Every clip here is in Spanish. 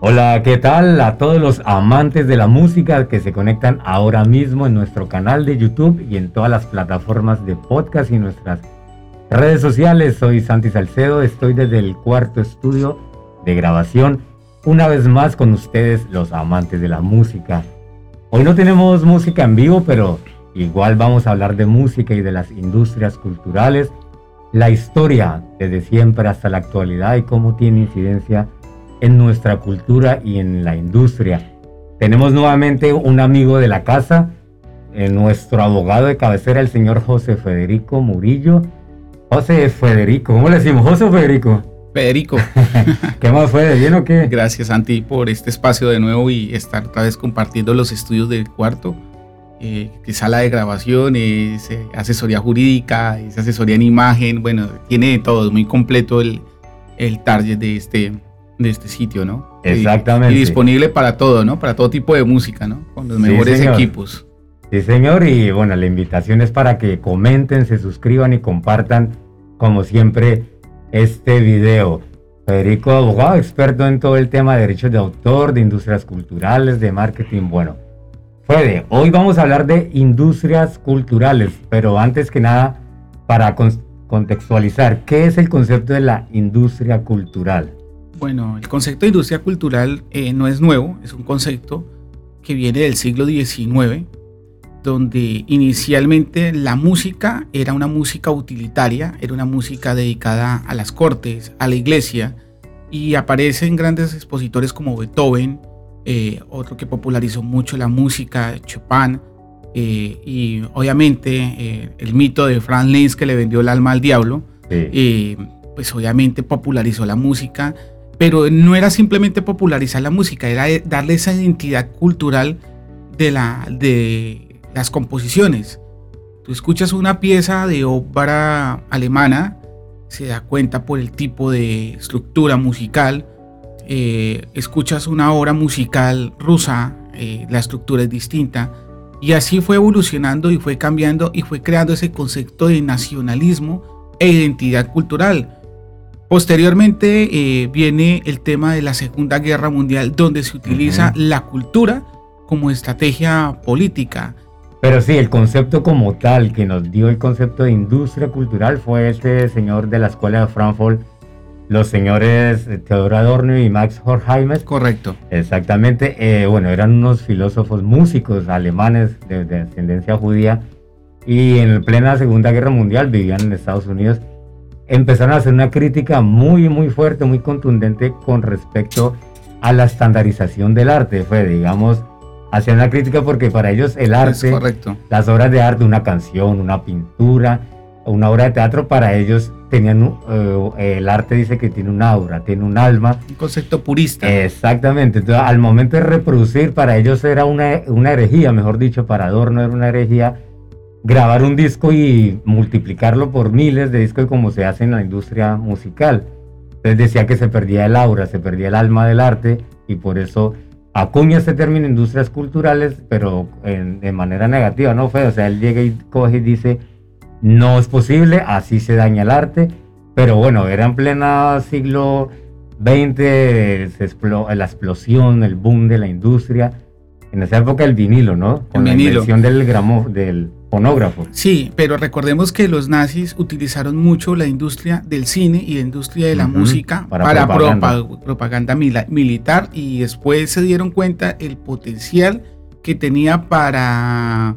Hola, ¿qué tal a todos los amantes de la música que se conectan ahora mismo en nuestro canal de YouTube y en todas las plataformas de podcast y nuestras redes sociales? Soy Santi Salcedo, estoy desde el cuarto estudio de grabación, una vez más con ustedes los amantes de la música. Hoy no tenemos música en vivo, pero igual vamos a hablar de música y de las industrias culturales la historia desde siempre hasta la actualidad y cómo tiene incidencia en nuestra cultura y en la industria. Tenemos nuevamente un amigo de la casa, eh, nuestro abogado de cabecera, el señor José Federico Murillo. José Federico, ¿cómo le decimos? José Federico. Federico. ¿Qué más fue? ¿De bien o qué? Gracias, Santi, por este espacio de nuevo y estar otra vez compartiendo los estudios del cuarto eh, sala de grabación, es eh, asesoría jurídica, es asesoría en imagen, bueno, tiene de todo, es muy completo el, el target de este, de este sitio, ¿no? Exactamente. Y, disponible para todo, ¿no? Para todo tipo de música, ¿no? Con los mejores equipos. Sí, señor, y bueno, la invitación es para que comenten, se suscriban y compartan, como siempre, este video. Federico Abogado, experto en todo el tema de derechos de autor, de industrias culturales, de marketing, bueno Fede, hoy vamos a hablar de industrias culturales, pero antes que nada, para contextualizar, ¿qué es el concepto de la industria cultural? Bueno, el concepto de industria cultural eh, no es nuevo, es un concepto que viene del siglo XIX, donde inicialmente la música era una música utilitaria, era una música dedicada a las cortes, a la iglesia, y aparecen grandes expositores como Beethoven, eh, otro que popularizó mucho la música, Chopin, eh, y obviamente eh, el mito de Franz Liszt que le vendió el alma al diablo, pues obviamente popularizó la música, pero no era simplemente popularizar la música, era darle esa identidad cultural de, la, de las composiciones. Tú escuchas una pieza de ópera alemana, se da cuenta por el tipo de estructura musical, eh, escuchas una obra musical rusa, eh, la estructura es distinta, y así fue evolucionando y fue cambiando y fue creando ese concepto de nacionalismo e identidad cultural. Posteriormente eh, viene el tema de la Segunda Guerra Mundial, donde se utiliza la cultura como estrategia política. Pero sí, el concepto como tal que nos dio el concepto de industria cultural fue este señor de la Escuela de Frankfurt, los señores Theodor Adorno y Max Horkheimer. Correcto. Exactamente. Eh, bueno, eran unos filósofos músicos alemanes de, ascendencia judía y en plena Segunda Guerra Mundial vivían en Estados Unidos. Empezaron a hacer una crítica muy, muy fuerte, muy contundente con respecto a la estandarización del arte. Fue, digamos, hacían una crítica porque para ellos el arte, las obras de arte, una canción, una pintura, una obra de teatro, para ellos tenían eh, el arte dice que tiene un aura, tiene un alma. Un concepto purista. Exactamente. Entonces, al momento de reproducir, para ellos era una, una herejía, mejor dicho, para Adorno era una herejía grabar un disco y multiplicarlo por miles de discos como se hace en la industria musical. Entonces decía que se perdía el aura, se perdía el alma del arte y por eso acuña este término industrias culturales, pero en, de manera negativa, ¿no fue? O sea, él llega y coge y dice no es posible, así se daña el arte, pero bueno, era en pleno siglo XX, la explosión, el boom de la industria. En esa época el vinilo, ¿no? Con la invención del, gramo, del fonógrafo. Sí, pero recordemos que los nazis utilizaron mucho la industria del cine y la industria de la música para, propaganda militar y después se dieron cuenta el potencial que tenía para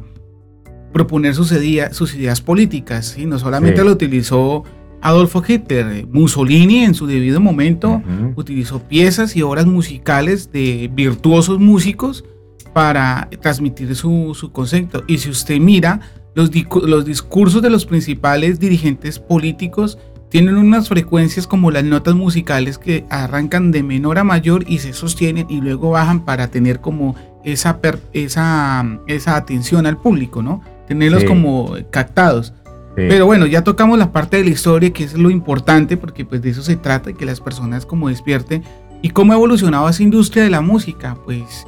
proponer sus, ideas, sus ideas políticas. y No solamente lo utilizó Adolfo Hitler, eh, Mussolini en su debido momento utilizó piezas y obras musicales de virtuosos músicos para transmitir su, concepto. Y si usted mira, los, los discursos de los principales dirigentes políticos tienen unas frecuencias como las notas musicales que arrancan de menor a mayor y se sostienen y luego bajan para tener como esa, esa, esa atención al público, ¿no? Tenerlos como captados. Pero bueno, ya tocamos la parte de la historia, que es lo importante, porque pues de eso se trata, que las personas como despierten. ¿Y cómo ha evolucionado esa industria de la música? Pues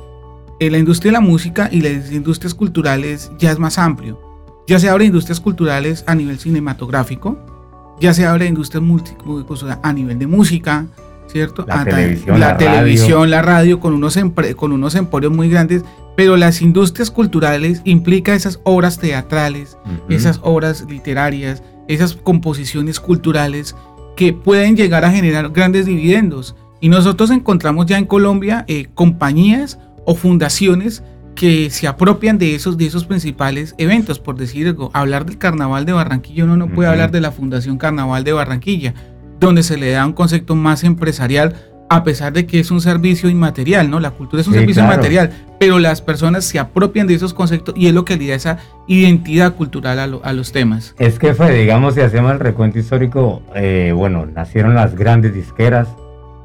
eh, la industria de la música y las industrias culturales ya es más amplio. Ya se de industrias culturales a nivel cinematográfico, ya se habla de industria multicultural a nivel de música, ¿cierto? La Ah, televisión, la, la televisión, la radio, con unos, con unos emporios muy grandes, pero las industrias culturales implica esas obras teatrales, esas obras literarias, esas composiciones culturales que pueden llegar a generar grandes dividendos. Y nosotros encontramos ya en Colombia eh, compañías o fundaciones que se apropian de esos, de esos principales eventos. Por decir algo, hablar del Carnaval de Barranquilla, uno no puede Ujú. hablar de la Fundación Carnaval de Barranquilla, donde se le da un concepto más empresarial, a pesar de que es un servicio inmaterial, ¿no? La cultura es un Sí, servicio claro. inmaterial, pero las personas se apropian de esos conceptos y es lo que le da esa identidad cultural a, lo- a los temas. Es que fue, digamos, si hacemos el recuento histórico, eh, bueno, nacieron las grandes disqueras,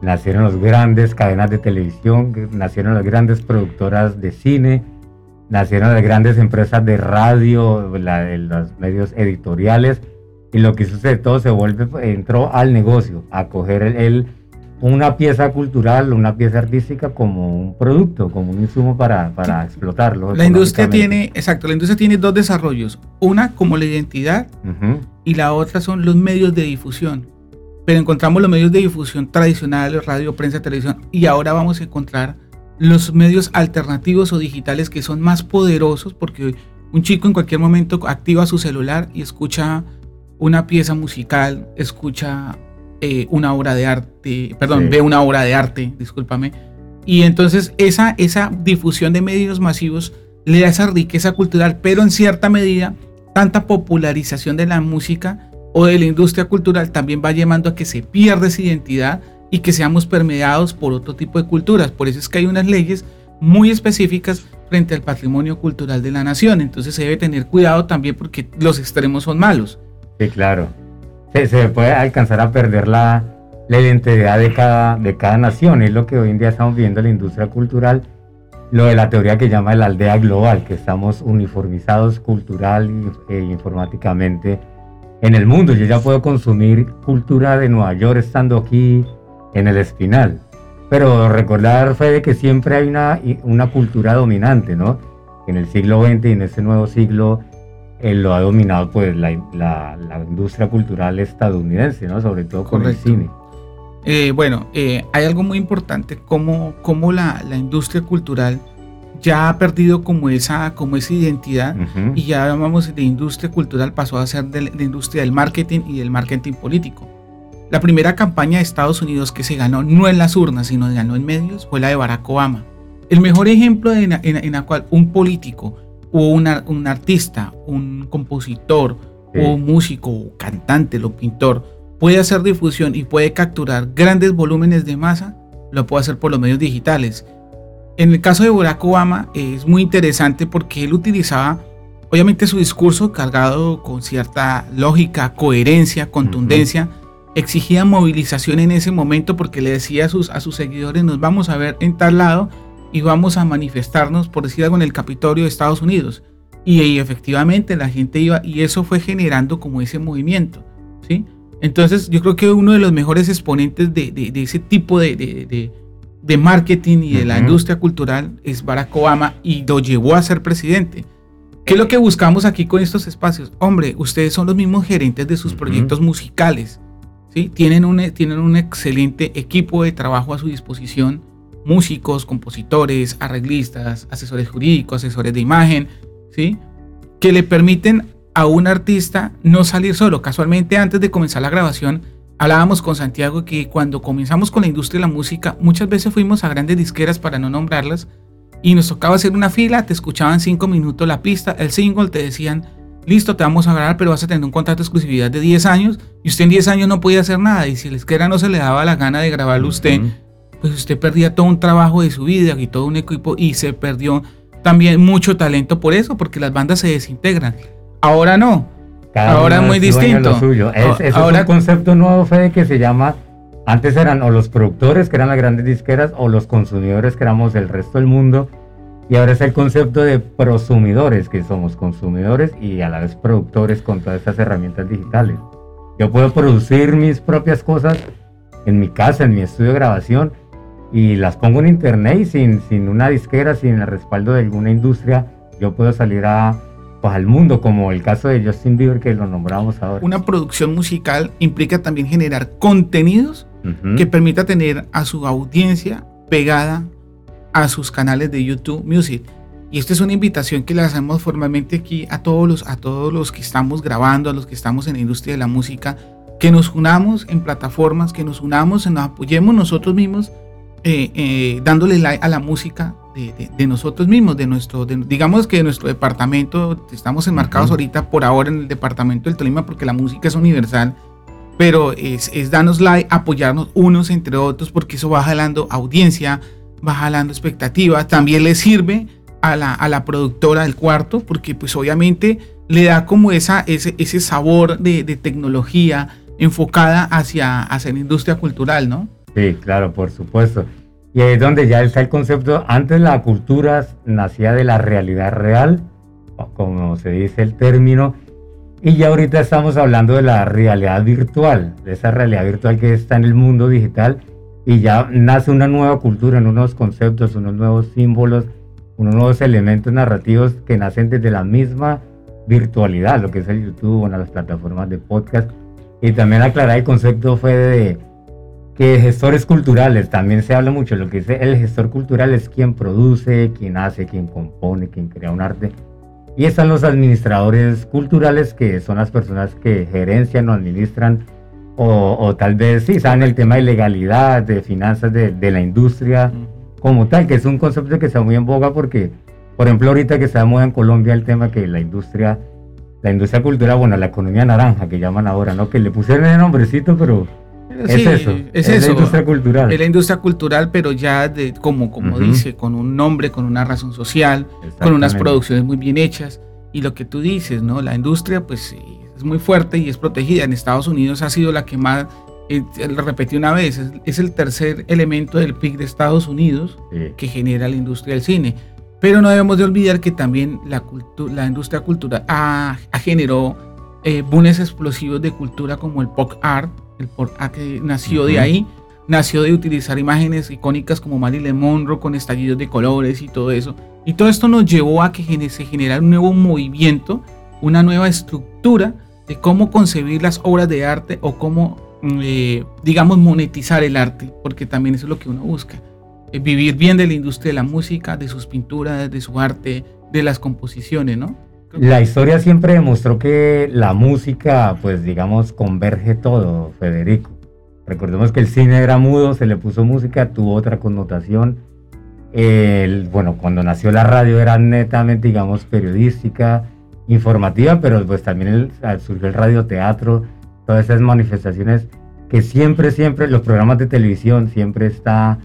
nacieron las grandes cadenas de televisión, nacieron las grandes productoras de cine, nacieron las grandes empresas de radio, la- los medios editoriales, y lo que sucede todo se vuelve, entró al negocio, a coger el, el- una pieza cultural, una pieza artística como un producto, como un insumo para, para explotarlo. La industria tiene, exacto, la industria tiene dos desarrollos. Una como la identidad y la otra son los medios de difusión. Pero encontramos los medios de difusión tradicionales, radio, prensa, televisión, y ahora vamos a encontrar los medios alternativos o digitales que son más poderosos porque un chico en cualquier momento activa su celular y escucha una pieza musical, escucha eh, una obra de arte, perdón, Sí. ve una obra de arte, discúlpame. Y entonces esa, esa difusión de medios masivos le da esa riqueza cultural, pero en cierta medida, tanta popularización de la música o de la industria cultural también va llevando a que se pierda esa identidad y que seamos permeados por otro tipo de culturas. Por eso es que hay unas leyes muy específicas frente al patrimonio cultural de la nación. Entonces se debe tener cuidado también porque los extremos son malos. Sí, claro. Se, se puede alcanzar a perder la, la identidad de cada, de cada nación. Es lo que hoy en día estamos viendo en la industria cultural. Lo de la teoría que llama la aldea global, que estamos uniformizados cultural e informáticamente en el mundo. Yo ya puedo consumir cultura de Nueva York estando aquí en el Espinal. Pero recordar, Fede, que siempre hay una, una cultura dominante, ¿no? En el siglo XX y en este nuevo siglo eh, lo ha dominado pues la, la- la industria cultural estadounidense, ¿no? Sobre todo con Correcto. el cine. Eh, bueno, eh, hay algo muy importante, como, como la, la industria cultural ya ha perdido como esa, como esa identidad y ya llamamos de industria cultural pasó a ser de la de industria del marketing y del marketing político. La primera campaña de Estados Unidos que se ganó no en las urnas, sino ganó en medios fue la de Barack Obama. El mejor ejemplo en, en en la cual un político o un, ar- un artista, un compositor Sí. o un músico o cantante o pintor puede hacer difusión y puede capturar grandes volúmenes de masa, lo puede hacer por los medios digitales. En el caso de Barack Obama es muy interesante porque él utilizaba, obviamente su discurso cargado con cierta lógica, coherencia, contundencia, exigía movilización en ese momento porque le decía a sus, a sus seguidores, nos vamos a ver en tal lado y vamos a manifestarnos, por decir algo, en el Capitolio de Estados Unidos. Y, y efectivamente la gente iba y eso fue generando como ese movimiento, ¿sí? Entonces yo creo que uno de los mejores exponentes de, de- de ese tipo de, de- marketing y de la industria cultural es Barack Obama y lo llevó a ser presidente. ¿Qué es lo que buscamos aquí con estos espacios? Hombre, ustedes son los mismos gerentes de sus proyectos musicales. ¿sí? Tienen, un, tienen un excelente equipo de trabajo a su disposición. Músicos, compositores, arreglistas, asesores jurídicos, asesores de imagen, ¿sí? que le permiten a un artista no salir solo. Casualmente antes de comenzar la grabación hablábamos con Santiago que cuando comenzamos con la industria de la música muchas veces fuimos a grandes disqueras para no nombrarlas y nos tocaba hacer una fila, te escuchaban cinco minutos la pista, el single, te decían, listo, te vamos a grabar, pero vas a tener un contrato de exclusividad de 10 años y usted en 10 años no podía hacer nada y si la disquera no se le daba la gana de grabarlo usted. Pues usted perdía todo un trabajo de su vida y todo un equipo y se perdió también mucho talento por eso, porque las bandas se desintegran. Ahora no. Cada Ahora muy es de distinto. Lo suyo. Es, A- ese es ahora- un concepto nuevo, Fede, que se llama. Antes eran o los productores, que eran las grandes disqueras, o los consumidores, que éramos el resto del mundo. Y ahora es el concepto de prosumidores, que somos consumidores y a la vez productores con todas estas herramientas digitales. Yo puedo producir mis propias cosas en mi casa, en mi estudio de grabación, y las pongo en internet y sin, sin una disquera, sin el respaldo de alguna industria, yo puedo salir a pues, al mundo, como el caso de Justin Bieber que lo nombramos ahora. Una producción musical implica también generar contenidos que permita tener a su audiencia pegada a sus canales de YouTube Music. Y esta es una invitación que le hacemos formalmente aquí a todos los, a todos los que estamos grabando, a los que estamos en la industria de la música, que nos unamos en plataformas, que nos unamos, nos apoyemos nosotros mismos, eh, eh, dándole like a la música de, nosotros mismos, de nuestro, digamos que de nuestro departamento, estamos enmarcados ahorita por ahora en el departamento del Tolima porque la música es universal, pero es, es darnos like, apoyarnos unos entre otros porque eso va jalando audiencia, va jalando expectativas, también le sirve a la, a la productora del cuarto porque pues obviamente le da como esa, ese, ese sabor de, de tecnología enfocada hacia, hacia la industria cultural, ¿no? Sí, claro, por supuesto. Y es donde ya está el concepto, antes la cultura nacía de la realidad real, como se dice el término, y ya ahorita estamos hablando de la realidad virtual, de esa realidad virtual que está en el mundo digital, y ya nace una nueva cultura, unos conceptos, unos nuevos símbolos, unos nuevos elementos narrativos que nacen desde la misma virtualidad, lo que es el YouTube, de las plataformas de podcast. Y también aclarar el concepto fue de que gestores culturales, también se habla mucho, lo que dice el gestor cultural es quien produce, quien hace, quien compone, quien crea un arte. Y están los administradores culturales, que son las personas que gerencian o administran, o, tal vez sí, saben el tema de legalidad, de finanzas de, de, la industria como tal, que es un concepto que está muy en boga porque, por ejemplo, ahorita que está en Colombia el tema que la industria, la industria cultural, bueno, la economía naranja que llaman ahora, ¿no? Que le pusieron el nombrecito, pero es eso. Es, la industria cultural. Es la industria cultural, pero ya de, como, como dice, con un nombre, con una razón social, con unas producciones muy bien hechas. Y lo que tú dices, ¿no? La industria, pues es muy fuerte y es protegida. En Estados Unidos ha sido la que más, eh, lo repetí una vez, es, el tercer elemento del PIB de Estados Unidos que genera la industria del cine. Pero no debemos de olvidar que también la, la industria cultural ha, ha generado eh, explosivos de cultura como el pop art, el por A que nació de ahí, nació de utilizar imágenes icónicas como Marilyn Monroe con estallidos de colores y todo eso. Y todo esto nos llevó a que se generara un nuevo movimiento, una nueva estructura de cómo concebir las obras de arte o cómo, mm, eh, digamos, monetizar el arte, porque también eso es lo que uno busca. Eh, vivir bien de la industria de la música, de sus pinturas, de su arte, de las composiciones, ¿no? La historia siempre demostró que la música, pues digamos, converge todo, Federico. Recordemos que el cine era mudo, se le puso música, tuvo otra connotación. El, bueno, cuando nació la radio era netamente, digamos, periodística, informativa, pero pues también surgió el radioteatro, todas esas manifestaciones que siempre, siempre, los programas de televisión, siempre está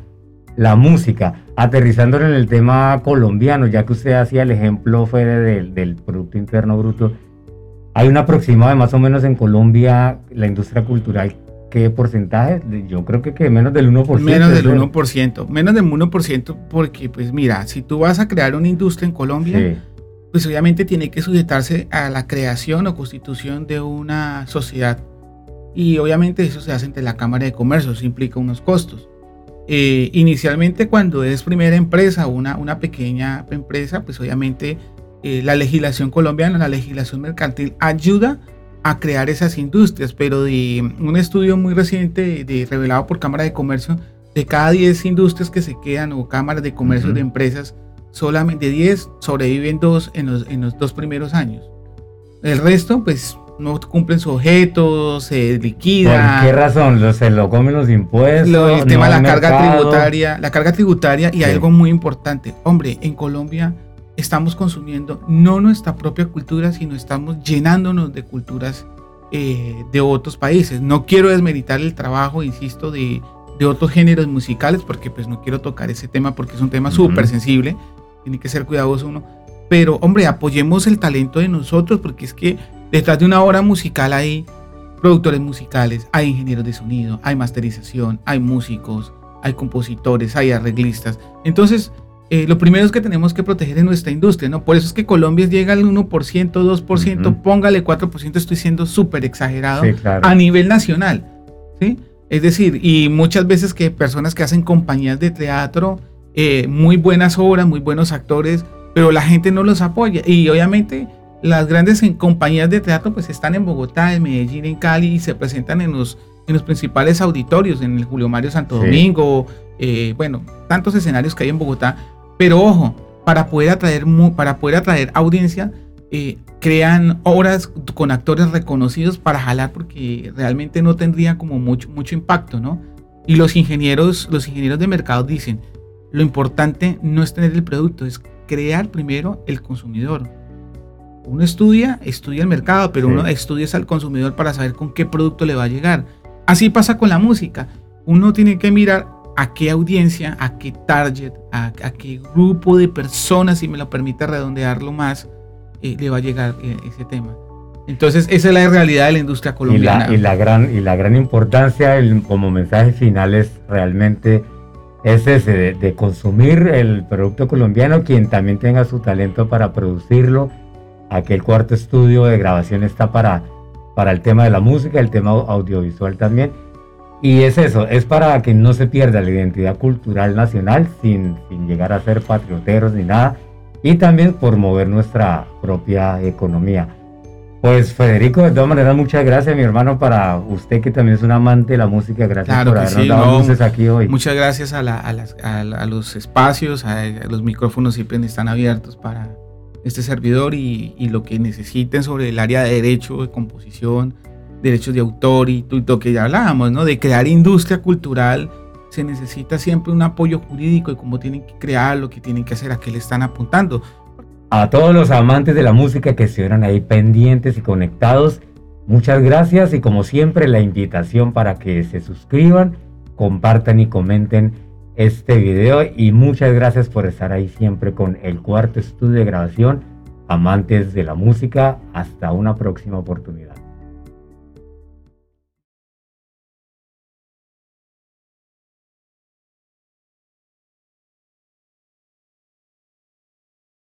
la música, aterrizándolo en el tema colombiano, ya que usted hacía el ejemplo fue del Producto Interno Bruto, hay un aproximado de más o menos en Colombia, la industria cultural, ¿qué porcentaje? Yo creo que, que menos del 1%. Menos del 1%, menos del 1% porque pues mira, si tú vas a crear una industria en Colombia, pues obviamente tiene que sujetarse a la creación o constitución de una sociedad. Y obviamente eso se hace entre la Cámara de Comercio, eso implica unos costos. Eh, inicialmente cuando es primera empresa una, una pequeña empresa, pues obviamente eh, la legislación colombiana, la legislación mercantil ayuda a crear esas industrias, pero de un estudio muy reciente de, revelado por Cámara de Comercio, de cada 10 industrias que se quedan o cámaras de comercio de empresas, solamente 10 sobreviven dos en los, en los dos primeros años. El resto, pues no cumplen su objeto, se liquida. ¿Por qué razón? ¿Se lo comen los impuestos? el tema de la carga tributaria, la carga tributaria y algo muy importante. Hombre, en Colombia estamos consumiendo no nuestra propia cultura, sino estamos llenándonos de culturas eh, de otros países. No quiero desmeritar el trabajo, insisto, de, de, otros géneros musicales, porque pues no quiero tocar ese tema porque es un tema súper sensible, tiene que ser cuidadoso uno. Pero hombre, apoyemos el talento de nosotros, porque es que Detrás de una obra musical hay productores musicales, hay ingenieros de sonido, hay masterización, hay músicos, hay compositores, hay arreglistas. Entonces, eh, lo primero es que tenemos que proteger en nuestra industria, ¿no? Por eso es que Colombia llega al 1%, 2%, póngale 4%, estoy siendo súper exagerado a nivel nacional, ¿sí? Es decir, y muchas veces que personas que hacen compañías de teatro, eh, muy buenas obras, muy buenos actores, pero la gente no los apoya. Y obviamente las grandes compañías de teatro pues están en Bogotá, en Medellín, en Cali y se presentan en los, en los principales auditorios, en el Julio Mario Santo Domingo, eh, bueno, tantos escenarios que hay en Bogotá. Pero ojo, para poder atraer, para poder atraer audiencia, eh, crean obras con actores reconocidos para jalar porque realmente no tendría como mucho, mucho impacto, ¿no? Y los ingenieros, los ingenieros de mercado dicen, lo importante no es tener el producto, es crear primero el consumidor. Uno estudia, estudia el mercado, pero uno estudia al consumidor para saber con qué producto le va a llegar. Así pasa con la música. Uno tiene que mirar a qué audiencia, a qué target, a, qué grupo de personas, si me lo permite redondearlo más, eh, le va a llegar eh, ese tema. Entonces, esa es la realidad de la industria colombiana. Y la, gran, y la gran importancia como mensaje final es realmente es ese, de, consumir el producto colombiano, quien también tenga su talento para producirlo. Aquel cuarto estudio de grabación está para, para el tema de la música, el tema audiovisual también. Y es eso, es para que no se pierda la identidad cultural nacional sin, sin llegar a ser patrioteros ni nada. Y también por mover nuestra propia economía. Pues Federico, de todas maneras, muchas gracias, mi hermano, para usted que también es un amante de la música. Gracias por habernos dado luces aquí hoy. Muchas gracias a, los espacios, a, los micrófonos siempre están abiertos para este servidor y, lo que necesiten sobre el área de derecho, de composición, derechos de autor y todo lo que ya hablábamos, ¿no? De crear industria cultural se necesita siempre un apoyo jurídico y cómo tienen que crear, lo que tienen que hacer, a qué le están apuntando a todos los amantes de la música que estuvieron ahí pendientes y conectados, muchas gracias y como siempre la invitación para que se suscriban, compartan y comenten este video y muchas gracias por estar ahí siempre con el cuarto estudio de grabación, amantes de la música, hasta una próxima oportunidad.